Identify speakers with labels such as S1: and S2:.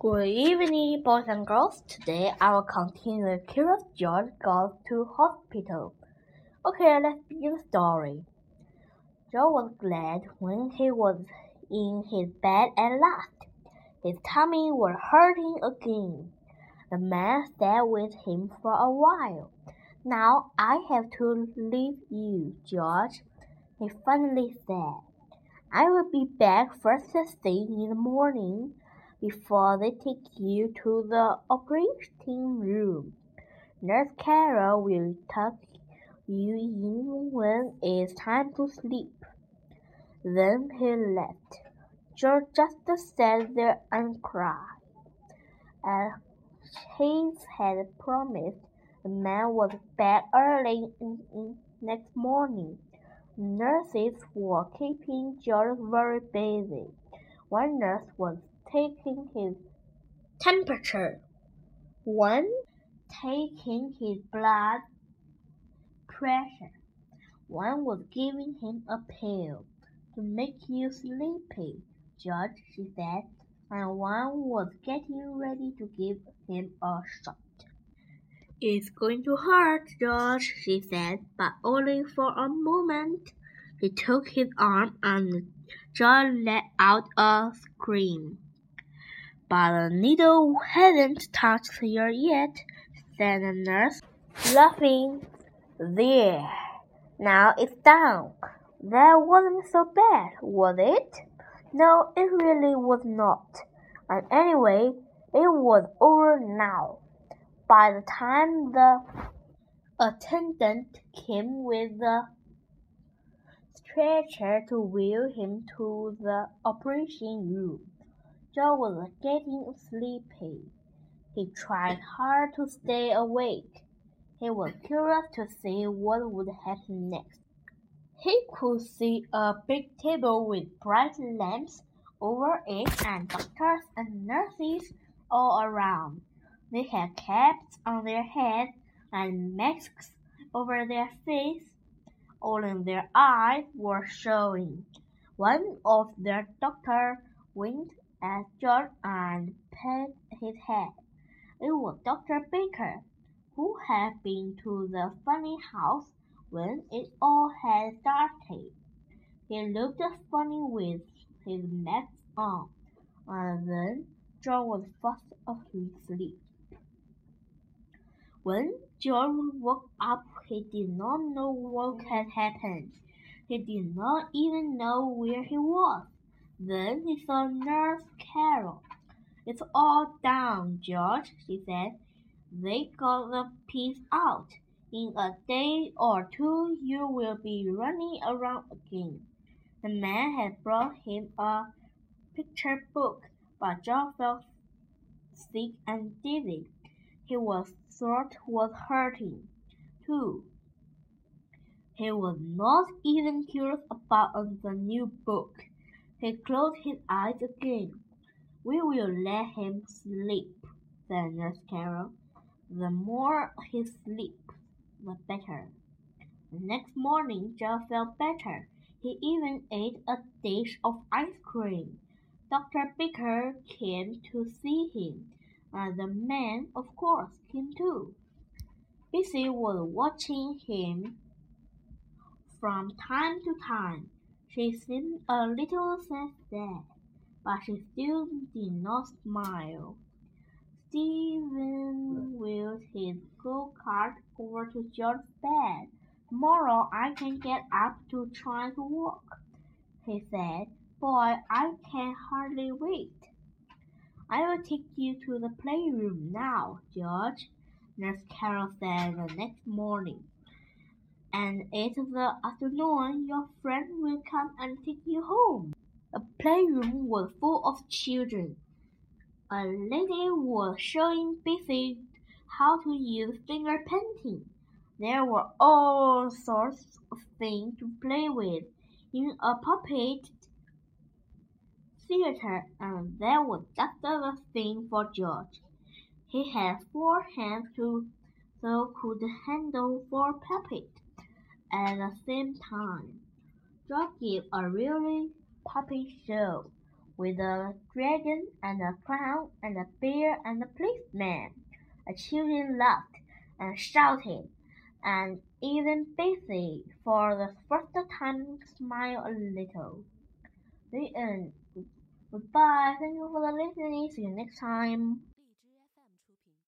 S1: Good evening, boys and girls. Today I will continue the Curious George goes to hospital. Okay, let's begin the story. George was glad when he was in his bed at last. His tummy was hurting again. The man stayed with him for a while. Now I have to leave you, George, he finally said. I will be back first thing in the morning before they take you to the operating room. Nurse Carol will tuck you in when it's time to sleep. Then he left. George just sat there and cried. As he had promised, the man was back early next morning. Nurses were keeping George very busy. One nurse was taking his temperature, one taking his blood pressure, one was giving him a pill to make you sleepy, George, she said, and one was getting ready to give him a shot. It's going to hurt, George, she said, but only for a moment. He took his arm and George let out a scream. But the needle hadn't touched her yet, said the nurse, laughing. There, now it's down. That wasn't so bad, was it? No, it really was not. And anyway, it was over now. By the time the attendant came with the stretcher to wheel him to the operation room, George was getting sleepy. He tried hard to stay awake. He was curious to see what would happen next. He could see a big table with bright lamps over it and doctors and nurses all around. They had caps on their heads and masks over their faces. Only their eyes were showing. One of their doctors winked at George and pat his head. It was Dr. Baker, who had been to the funny house when it all had started. He looked funny with his mask on, and then George was fast asleep. When George woke up, he did not know what had happened. He did not even know where he was. Then he saw Nurse Carol. It's all done, George, she said. They got the piece out. In a day or two you will be running around again. The man had brought him a picture book, but George felt sick and dizzy. He His throat was hurting, too. He was not even curious about the new book. He closed his eyes again. We will let him sleep, said Nurse Carol. The more he sleeps, the better. The next morning, George felt better. He even ate a dish of ice cream. Dr. Baker came to see him, and the man, of course, came too. Bessie was watching him from time to time. She seemed a little sad, but she still did not smile. Stephen wheeled his go-cart over to George's bed. Tomorrow I can get up to try to walk, he said. Boy, I can hardly wait. I will take you to the playroom now, George, Nurse Carol said the next morning and at the afternoon your friend will come and take you home. The playroom was full of children. A lady was showing Bessie how to use finger painting. There were all sorts of things to play with in a puppet theater, and that was just the thing for George. He had four hands to so could handle four puppets at the same time. George gave a really puppy show. with a dragon and a clown and a bear and a policeman. The children laughed and shouted, and even Bessie, for the first time, smiled a little. The end. Goodbye. Thank you for the listening. See you next time.